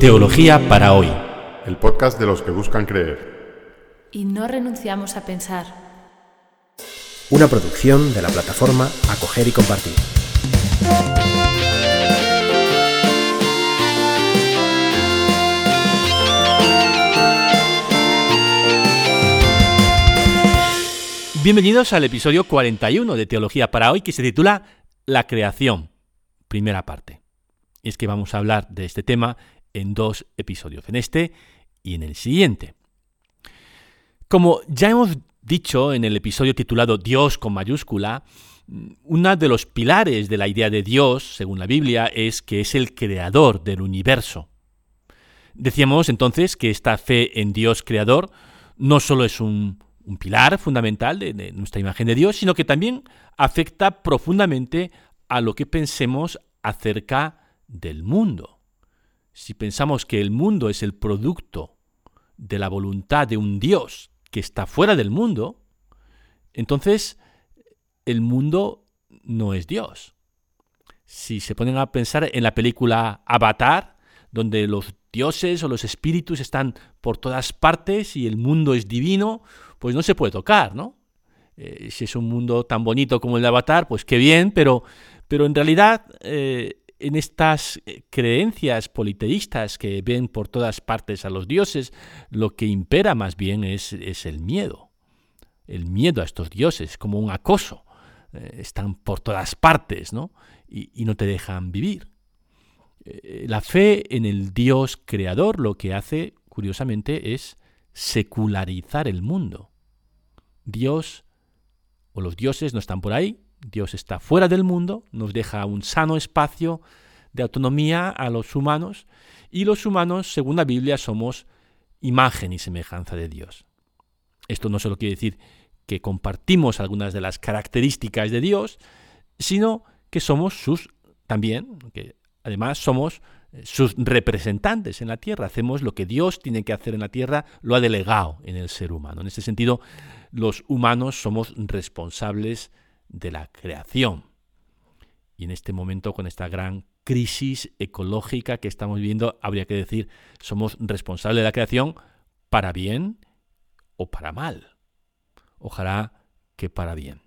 Teología para hoy. El podcast de los que buscan creer. Y no renunciamos a pensar. Una producción de la plataforma Acoger y Compartir. Bienvenidos al episodio 41 de Teología para hoy que se titula La creación, primera parte. Y es que vamos a hablar de este tema en dos episodios, en este y en el siguiente. Como ya hemos dicho en el episodio titulado Dios con mayúscula, uno de los pilares de la idea de Dios, según la Biblia, es que es el creador del universo. Decíamos entonces que esta fe en Dios creador no solo es un, un pilar fundamental de, de nuestra imagen de Dios, sino que también afecta profundamente a lo que pensemos acerca del mundo si pensamos que el mundo es el producto de la voluntad de un Dios que está fuera del mundo, entonces el mundo no es Dios. Si se ponen a pensar en la película Avatar, donde los dioses o los espíritus están por todas partes y el mundo es divino, pues no se puede tocar, ¿no? Eh, si es un mundo tan bonito como el de Avatar, pues qué bien, pero, pero en realidad eh, en estas eh, creencias politeístas que ven por todas partes a los dioses, lo que impera más bien es, el miedo. El miedo a estos dioses, como un acoso. Eh, están por todas partes, ¿no? Y, no te dejan vivir. La fe en el Dios creador lo que hace, curiosamente, es secularizar el mundo. Dios o los dioses no están por ahí, Dios está fuera del mundo, nos deja un sano espacio de autonomía a los humanos y los humanos, según la Biblia, somos imagen y semejanza de Dios. Esto no solo quiere decir que compartimos algunas de las características de Dios, sino que somos sus también, que además somos eh, sus representantes en la tierra. Hacemos lo que Dios tiene que hacer en la tierra, lo ha delegado en el ser humano. En este sentido, los humanos somos responsables de la creación. Y en este momento, con esta gran crisis ecológica que estamos viviendo, habría que decir, somos responsables de la creación para bien o para mal. Ojalá que para bien.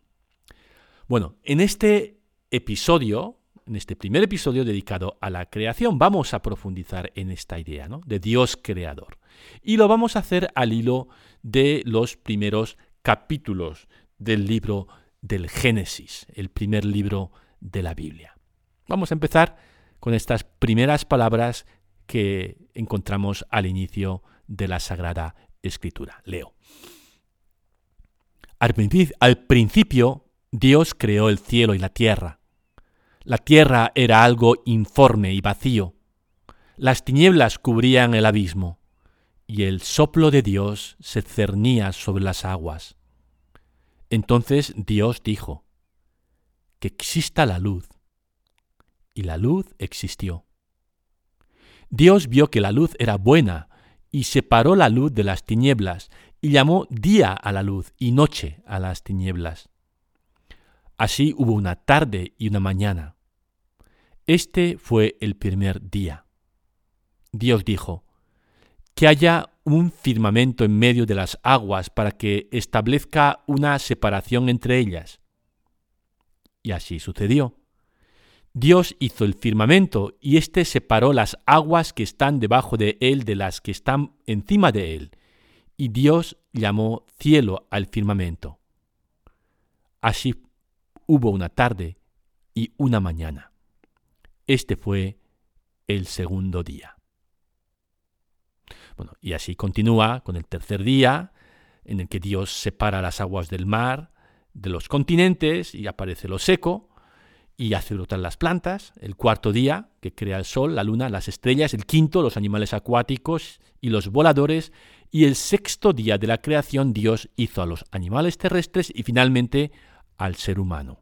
Bueno, en este episodio, en este primer episodio dedicado a la creación, vamos a profundizar en esta idea ¿no? de Dios creador. Y lo vamos a hacer al hilo de los primeros capítulos del libro del Génesis, el primer libro de la Biblia. Vamos a empezar con estas primeras palabras que encontramos al inicio de la Sagrada Escritura. Leo. Al principio Dios creó el cielo y la tierra. La tierra era algo informe y vacío. Las tinieblas cubrían el abismo, y el soplo de Dios se cernía sobre las aguas. Entonces Dios dijo, que exista la luz. Y la luz existió. Dios vio que la luz era buena y separó la luz de las tinieblas y llamó día a la luz y noche a las tinieblas. Así hubo una tarde y una mañana. Este fue el primer día. Dios dijo, que haya un firmamento en medio de las aguas para que establezca una separación entre ellas. Y así sucedió. Dios hizo el firmamento y éste separó las aguas que están debajo de él de las que están encima de él. Y Dios llamó cielo al firmamento. Así hubo una tarde y una mañana. Este fue el segundo día y así continúa con el tercer día, en el que Dios separa las aguas del mar de los continentes y aparece lo seco y hace brotar las plantas. El cuarto día, que crea el sol, la luna, las estrellas. El quinto, los animales acuáticos y los voladores. Y el sexto día de la creación, Dios hizo a los animales terrestres y finalmente al ser humano.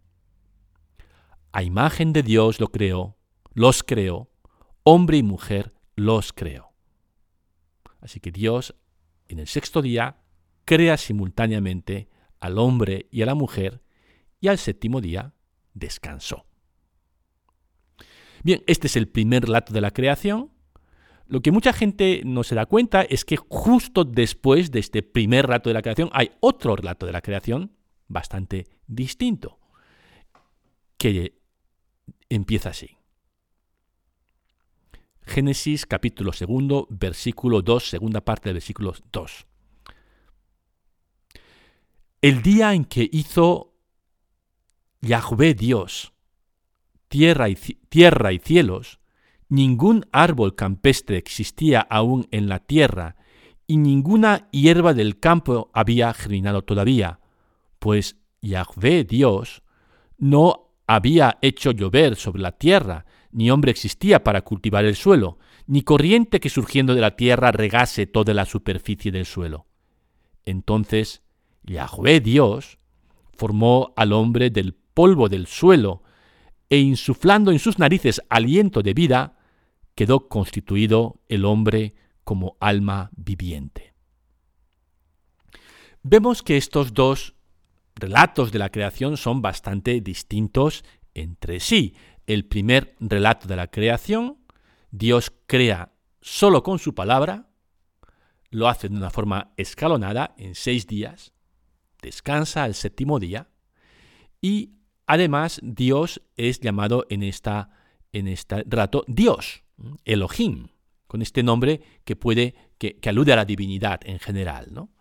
A imagen de Dios lo creó, los creó, hombre y mujer los creó. Así que Dios, en el sexto día, crea simultáneamente al hombre y a la mujer, y al séptimo día descansó. Bien, este es el primer relato de la creación. Lo que mucha gente no se da cuenta es que justo después de este primer relato de la creación hay otro relato de la creación bastante distinto, que empieza así. Génesis capítulo segundo, versículo 2, segunda parte del versículo 2. El día en que hizo Yahvé Dios tierra y, tierra y cielos, ningún árbol campestre existía aún en la tierra, y ninguna hierba del campo había germinado todavía, pues Yahvé Dios no había hecho llover sobre la tierra, ni hombre existía para cultivar el suelo, ni corriente que surgiendo de la tierra regase toda la superficie del suelo. Entonces Yahvé Dios formó al hombre del polvo del suelo, e insuflando en sus narices aliento de vida, quedó constituido el hombre como alma viviente. Vemos que estos dos relatos de la creación son bastante distintos entre sí. El primer relato de la creación, Dios crea solo con su palabra, lo hace de una forma escalonada en seis días, descansa el séptimo día y Además, Dios es llamado en, esta, en este rato Dios, Elohim, con este nombre que puede, que, alude a la divinidad en general. ¿no?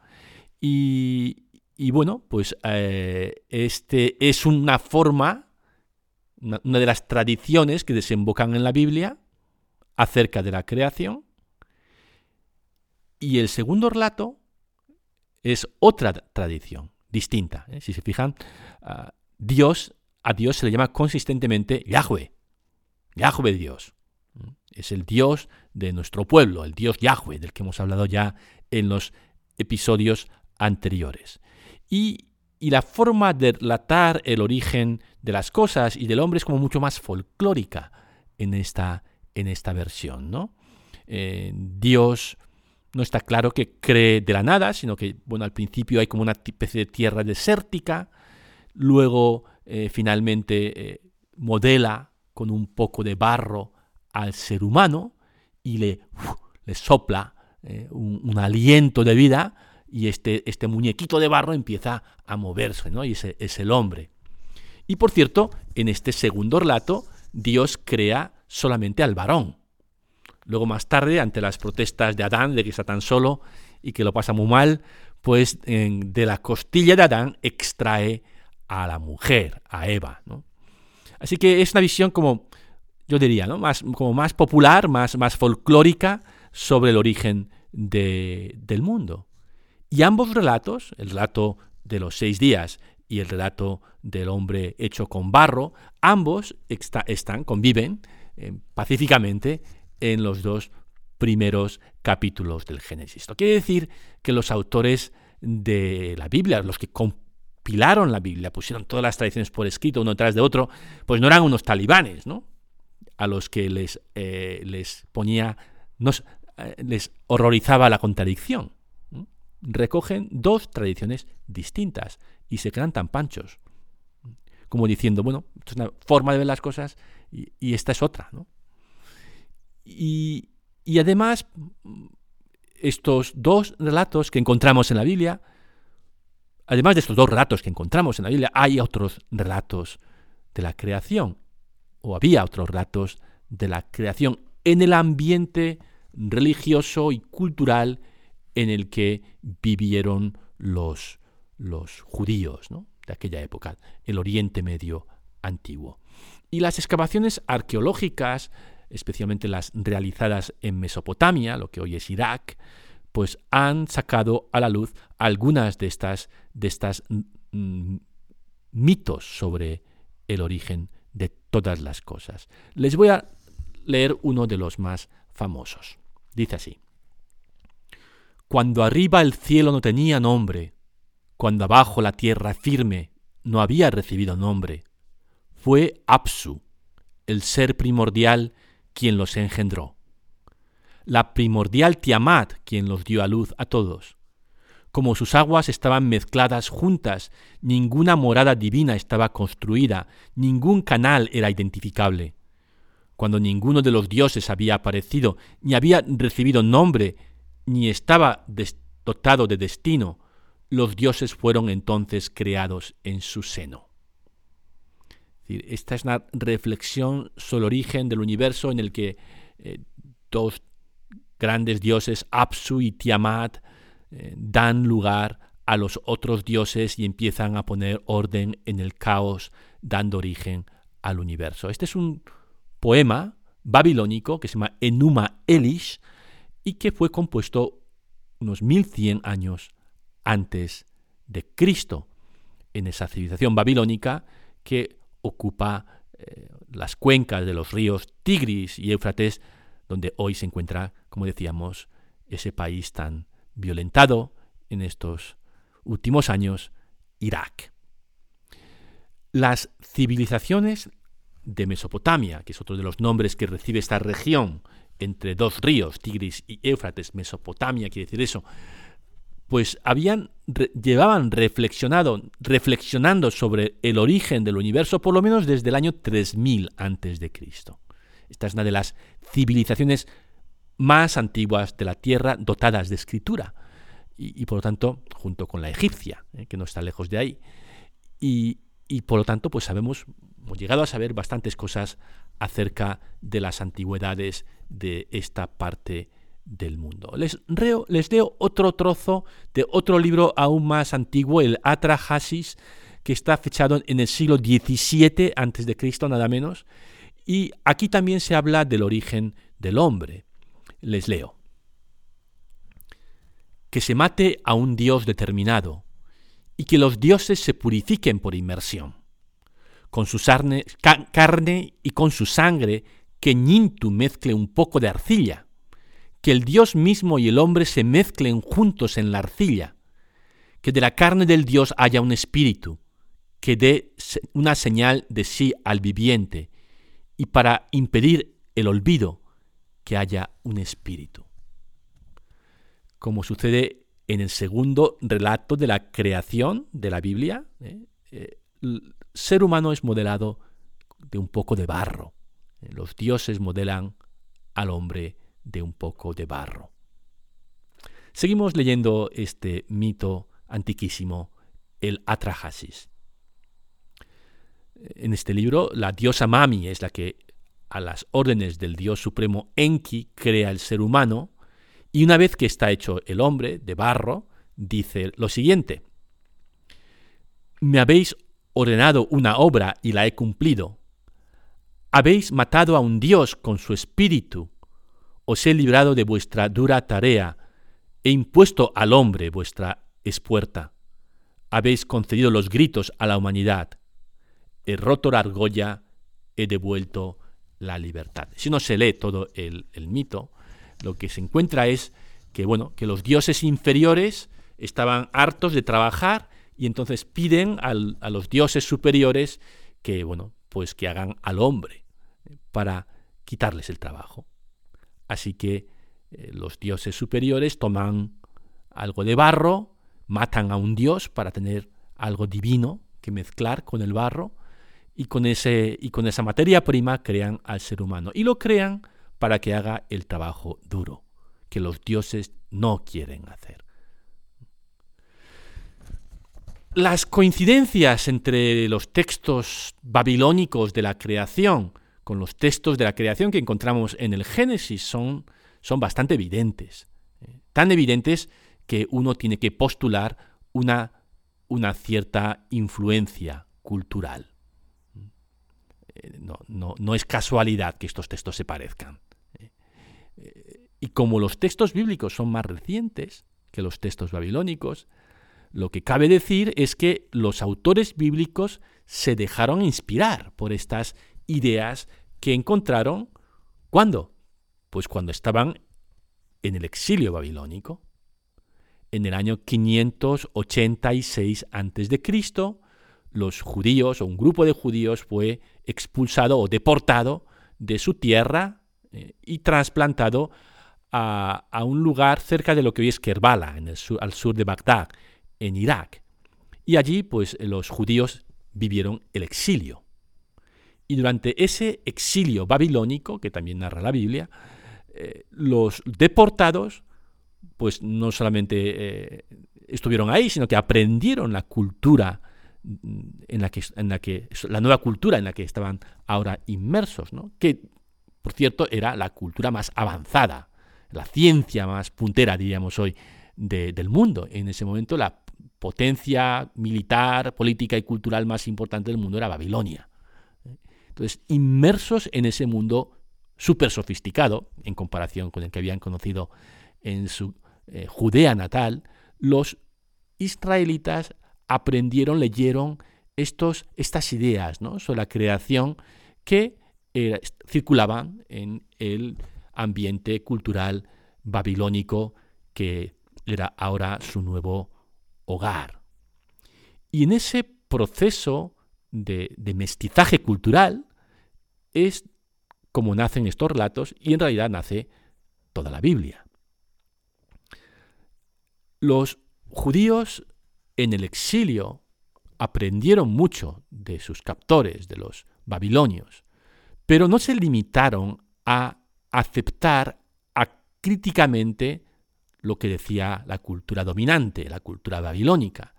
Y, bueno, pues eh, este es una forma, una, de las tradiciones que desembocan en la Biblia acerca de la creación. Y el segundo relato es otra tradición distinta. ¿eh? Si se fijan, ah, Dios a Dios se le llama consistentemente Yahweh. Yahweh Dios. Es el Dios de nuestro pueblo, el Dios Yahweh, del que hemos hablado ya en los episodios anteriores. Y, la forma de relatar el origen de las cosas y del hombre es como mucho más folclórica en esta, en esta versión. ¿no? Eh, Dios no está claro que cree de la nada, sino que bueno, al principio hay como una especie de tierra desértica, luego eh, finalmente eh, modela con un poco de barro al ser humano y le, le sopla un, aliento de vida y este, este muñequito de barro empieza a moverse, ¿no? y ese es el hombre. Y por cierto, en este segundo relato, Dios crea solamente al varón. Luego más tarde, ante las protestas de Adán, de que está tan solo y que lo pasa muy mal, pues de la costilla de Adán extrae a la mujer, a Eva. ¿no? Así que es una visión como, yo diría, ¿no? más, como más popular, más, más folclórica sobre el origen del mundo. Y ambos relatos, el relato de los seis días y el relato del hombre hecho con barro, ambos están, conviven eh, pacíficamente en los dos primeros capítulos del Génesis. Esto quiere decir que los autores de la Biblia, los que pilaron la Biblia, pusieron todas las tradiciones por escrito uno detrás de otro, pues no eran unos talibanes, ¿no? A los que les, eh, les ponía, eh, les horrorizaba la contradicción. Recogen dos tradiciones distintas y se quedan tan panchos, como diciendo, bueno, esto es una forma de ver las cosas y, esta es otra. Y, y además, estos dos relatos que encontramos en la Biblia, Además de estos dos relatos que encontramos en la Biblia, hay otros relatos de la creación, o había otros relatos de la creación en el ambiente religioso y cultural en el que vivieron los, los judíos de aquella época, el Oriente Medio antiguo. Y las excavaciones arqueológicas, especialmente las realizadas en Mesopotamia, lo que hoy es Irak, pues han sacado a la luz algunas de estas, de estas mm, mitos sobre el origen de todas las cosas. Les voy a leer uno de los más famosos. Dice así. Cuando arriba el cielo no tenía nombre, cuando abajo la tierra firme no había recibido nombre, fue Apsu, el ser primordial, quien los engendró la primordial Tiamat quien los dio a luz a todos. Como sus aguas estaban mezcladas juntas, ninguna morada divina estaba construida, ningún canal era identificable. cuando ninguno de los dioses había aparecido, ni había recibido nombre, ni estaba dotado de destino, los dioses fueron entonces creados en su seno. Esta es una reflexión sobre el origen del universo en el que eh, dos grandes dioses, Apsu y Tiamat, eh, dan lugar a los otros dioses y empiezan a poner orden en el caos, dando origen al universo. Este es un poema babilónico que se llama Enuma Elish y que fue compuesto unos 1100 años antes de Cristo en esa civilización babilónica que ocupa eh, las cuencas de los ríos Tigris y Éufrates, donde hoy se encuentra, como decíamos, ese país tan violentado en estos últimos años, Irak. Las civilizaciones de Mesopotamia, que es otro de los nombres que recibe esta región entre dos ríos, Tigris y Éufrates, Mesopotamia quiere decir eso, pues habían llevaban reflexionado, reflexionando sobre el origen del universo por lo menos desde el año 3000 antes de Cristo. Esta es una de las civilizaciones más antiguas de la Tierra dotadas de escritura y, por lo tanto junto con la egipcia, eh, que no está lejos de ahí. Y, y por lo tanto pues sabemos, hemos llegado a saber bastantes cosas acerca de las antigüedades de esta parte del mundo. Les, les leo otro trozo de otro libro aún más antiguo, el Atrahasis, que está fechado en el siglo XVII Cristo, nada menos, y aquí también se habla del origen del hombre. Les leo. Que se mate a un dios determinado, y que los dioses se purifiquen por inmersión. Con su carne y con su sangre, que Nintu mezcle un poco de arcilla que el Dios mismo y el hombre se mezclen juntos en la arcilla, que de la carne del Dios haya un espíritu, que dé una señal de sí al viviente, y para impedir el olvido, que haya un espíritu. Como sucede en el segundo relato de la creación de la Biblia, ¿eh? Eh, el ser humano es modelado de un poco de barro. Los dioses modelan al hombre de un poco de barro. Seguimos leyendo este mito antiquísimo, el Atrahasis. En este libro, la diosa Mami es la que, a las órdenes del dios supremo Enki, crea el ser humano, y una vez que está hecho el hombre de barro, dice lo siguiente, Me habéis ordenado una obra y la he cumplido. Habéis matado a un dios con su espíritu os he librado de vuestra dura tarea, he impuesto al hombre vuestra espuerta. Habéis concedido los gritos a la humanidad. He roto la argolla, he devuelto la libertad. Si uno se lee todo el, mito, lo que se encuentra es que, bueno, que los dioses inferiores estaban hartos de trabajar y entonces piden a los dioses superiores que, bueno, pues que hagan al hombre para quitarles el trabajo. Así que eh, los dioses superiores toman algo de barro, matan a un dios para tener algo divino que mezclar con el barro y con, ese, y con esa materia prima crean al ser humano. Y lo crean para que haga el trabajo duro, que los dioses no quieren hacer. Las coincidencias entre los textos babilónicos de la creación con los textos de la creación que encontramos en el Génesis son, son bastante evidentes. ¿eh? Tan evidentes que uno tiene que postular una, una cierta influencia cultural. Eh, no, es casualidad que estos textos se parezcan. ¿eh? Y como los textos bíblicos son más recientes que los textos babilónicos, lo que cabe decir es que los autores bíblicos se dejaron inspirar por estas ideas que encontraron ¿cuándo? Pues cuando estaban en el exilio babilónico. En el año 586 a.C., los judíos o un grupo de judíos fue expulsado o deportado de su tierra eh, y trasplantado a, un lugar cerca de lo que hoy es Kerbala, en el al sur de Bagdad, en Irak. Y allí, pues, los judíos vivieron el exilio. Y durante ese exilio babilónico, que también narra la Biblia, eh, los deportados, pues no solamente eh, estuvieron ahí, sino que aprendieron la cultura mm, en la que, en la que la nueva cultura en la que estaban ahora inmersos, ¿no? que por cierto era la cultura más avanzada, la ciencia más puntera, diríamos hoy, del mundo. En ese momento la potencia militar, política y cultural más importante del mundo era Babilonia. Entonces, inmersos en ese mundo súper sofisticado, en comparación con el que habían conocido en su eh, Judea natal, los israelitas aprendieron, leyeron estos, estas ideas ¿no? sobre la creación que circulaban en el ambiente cultural babilónico que era ahora su nuevo hogar. Y en ese proceso de, mestizaje cultural es como nacen estos relatos y en realidad nace toda la Biblia. Los judíos en el exilio aprendieron mucho de sus captores, de los babilonios, pero no se limitaron a aceptar críticamente lo que decía la cultura dominante, la cultura babilónica,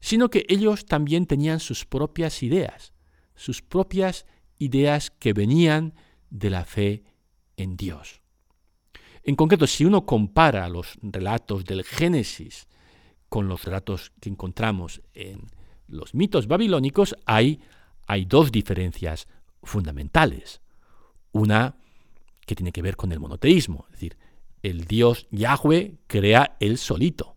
sino que ellos también tenían sus propias ideas, sus propias ideas que venían de la fe en Dios. En concreto, si uno compara los relatos del Génesis con los relatos que encontramos en los mitos babilónicos, hay, hay dos diferencias fundamentales. Una que tiene que ver con el monoteísmo, es decir, el Dios Yahweh crea él solito.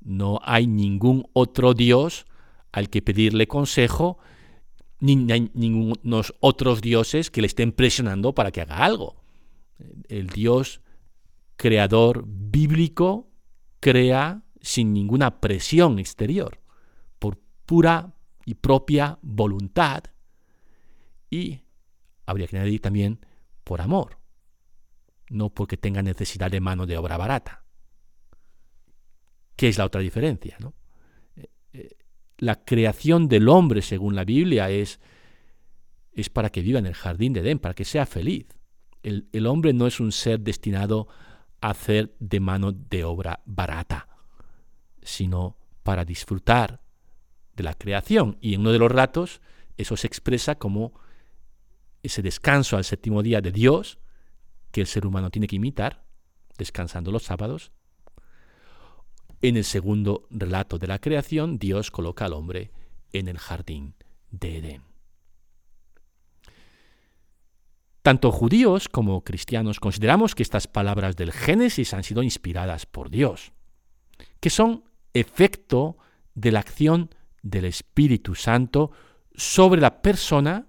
No hay ningún otro Dios al que pedirle consejo, ni hay ningunos otros dioses que le estén presionando para que haga algo. El Dios creador bíblico crea sin ninguna presión exterior, por pura y propia voluntad y, habría que añadir también, por amor no porque tenga necesidad de mano de obra barata. ¿Qué es la otra diferencia? Eh, eh, la creación del hombre, según la Biblia, es, es para que viva en el jardín de Edén, para que sea feliz. El, el hombre no es un ser destinado a hacer de mano de obra barata, sino para disfrutar de la creación. Y en uno de los ratos eso se expresa como ese descanso al séptimo día de Dios, que el ser humano tiene que imitar, descansando los sábados. En el segundo relato de la creación, Dios coloca al hombre en el jardín de Edén. Tanto judíos como cristianos consideramos que estas palabras del Génesis han sido inspiradas por Dios, que son efecto de la acción del Espíritu Santo sobre la persona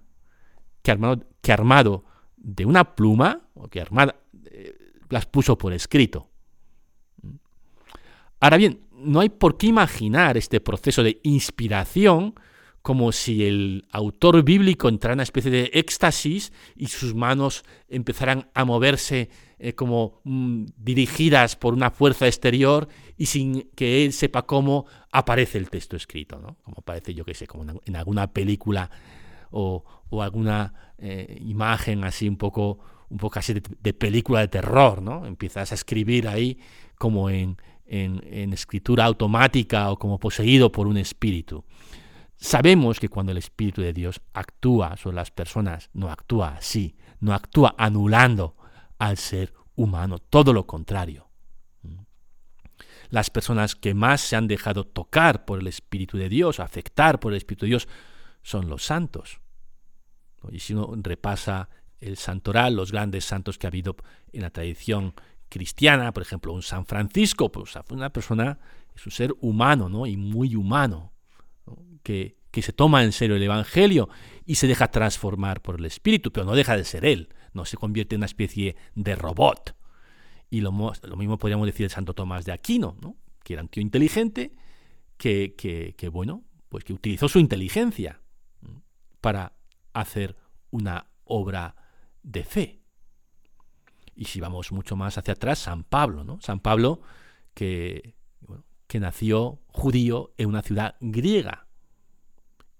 que armado, que armado de una pluma, o que Armada eh, las puso por escrito. Ahora bien, no hay por qué imaginar este proceso de inspiración como si el autor bíblico entrara en una especie de éxtasis y sus manos empezaran a moverse eh, como mm, dirigidas por una fuerza exterior y sin que él sepa cómo aparece el texto escrito, ¿no? Como parece, yo que sé, como en alguna película o, alguna eh, imagen así un poco, un poco así de, película de terror, ¿no? Empiezas a escribir ahí como en, en, escritura automática o como poseído por un espíritu. Sabemos que cuando el Espíritu de Dios actúa sobre las personas, no actúa así, no actúa anulando al ser humano, todo lo contrario. Las personas que más se han dejado tocar por el Espíritu de Dios, afectar por el Espíritu de Dios, son los santos. Y si uno repasa el santoral, los grandes santos que ha habido en la tradición cristiana, por ejemplo, un San Francisco, pues una persona, es un ser humano, ¿no? Y muy humano, que, que se toma en serio el Evangelio y se deja transformar por el Espíritu, pero no deja de ser él, no se convierte en una especie de robot. Y lo, lo mismo podríamos decir de Santo Tomás de Aquino, ¿no? que era un tío inteligente, que, que, que bueno, pues que utilizó su inteligencia para hacer una obra de fe. Y si vamos mucho más hacia atrás, San Pablo, ¿no? San Pablo que, que nació judío en una ciudad griega.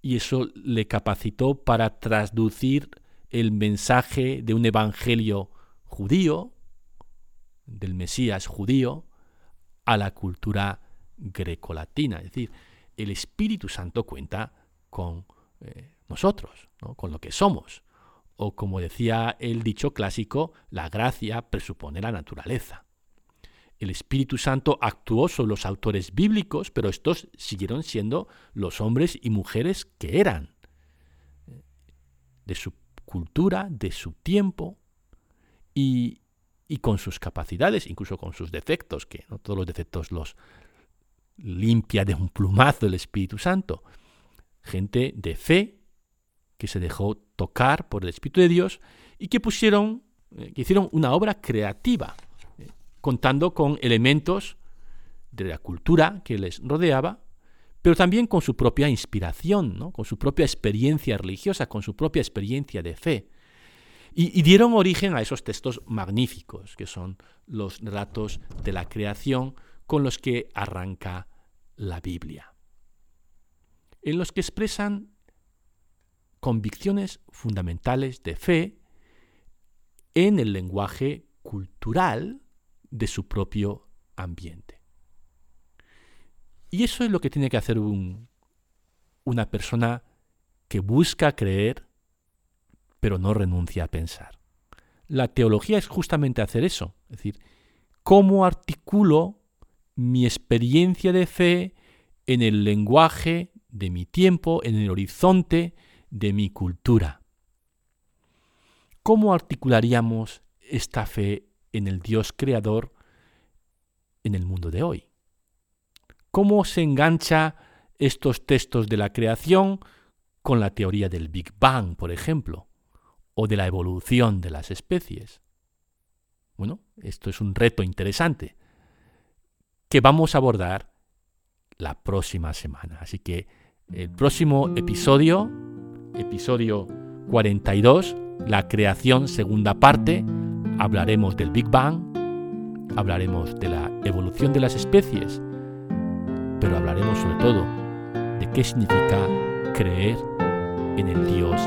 Y eso le capacitó para traducir el mensaje de un evangelio judío, del Mesías judío, a la cultura grecolatina. Es decir, el Espíritu Santo cuenta con eh, nosotros, con lo que somos. O como decía el dicho clásico, la gracia presupone la naturaleza. El Espíritu Santo actuó sobre los autores bíblicos, pero estos siguieron siendo los hombres y mujeres que eran, de su cultura, de su tiempo, y, y con sus capacidades, incluso con sus defectos, que no todos los defectos los limpia de un plumazo el Espíritu Santo. Gente de fe que se dejó tocar por el Espíritu de Dios y que pusieron, eh, que hicieron una obra creativa, eh, contando con elementos de la cultura que les rodeaba, pero también con su propia inspiración, con su propia experiencia religiosa, con su propia experiencia de fe. Y, dieron origen a esos textos magníficos, que son los relatos de la creación con los que arranca la Biblia, en los que expresan convicciones fundamentales de fe en el lenguaje cultural de su propio ambiente. Y eso es lo que tiene que hacer una persona que busca creer pero no renuncia a pensar. La teología es justamente hacer eso, es decir, cómo articulo mi experiencia de fe en el lenguaje de mi tiempo, en el horizonte de mi cultura. ¿Cómo articularíamos esta fe en el Dios creador en el mundo de hoy? ¿Cómo se engancha estos textos de la creación con la teoría del Big Bang, por ejemplo? o de la evolución de las especies. Bueno, esto es un reto interesante que vamos a abordar la próxima semana. Así que el próximo episodio, episodio 42, la creación segunda parte, hablaremos del Big Bang, hablaremos de la evolución de las especies, pero hablaremos sobre todo de qué significa creer en el Dios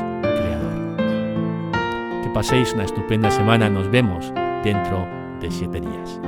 paséis una estupenda semana. Nos vemos dentro de siete días.